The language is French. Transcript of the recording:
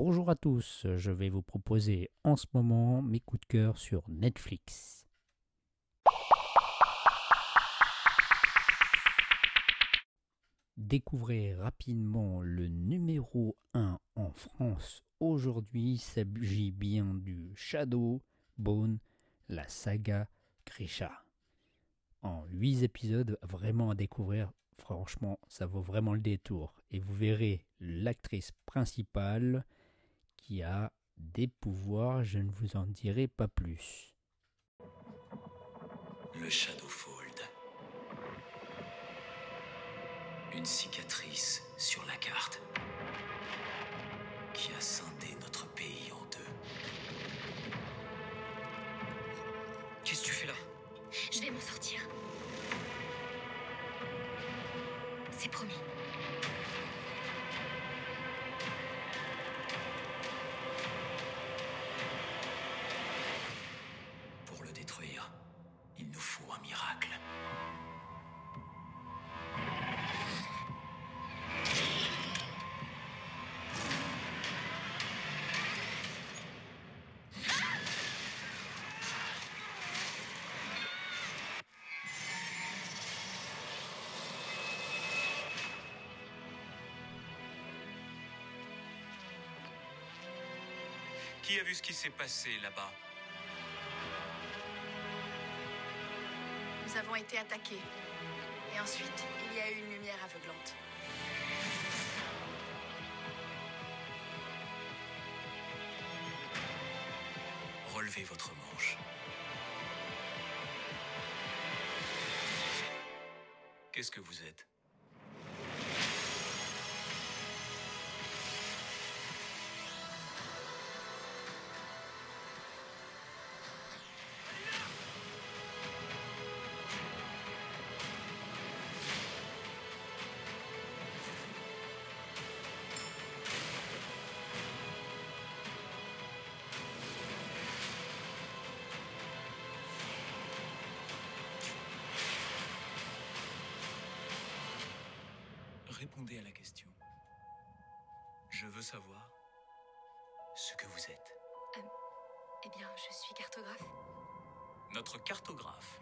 Bonjour à tous, je vais vous proposer en ce moment mes coups de cœur sur Netflix. Découvrez rapidement le numéro 1 en France aujourd'hui. S'agit bien du Shadow Bone, la saga Grisha. En 8 épisodes, vraiment à découvrir. Franchement, ça vaut vraiment le détour. Et vous verrez l'actrice principale qui a des pouvoirs, je ne vous en dirai pas plus. Le Shadowfold. Une cicatrice sur la carte qui a scindé notre pays en deux. Qu'est-ce que tu fais là? Je vais m'en sortir. C'est promis. Qui a vu ce qui s'est passé là-bas Nous avons été attaqués. Et ensuite, il y a eu une lumière aveuglante. Relevez votre manche. Qu'est-ce que vous êtes? Répondez à la question. Je veux savoir ce que vous êtes. Eh bien, je suis cartographe. Notre cartographe.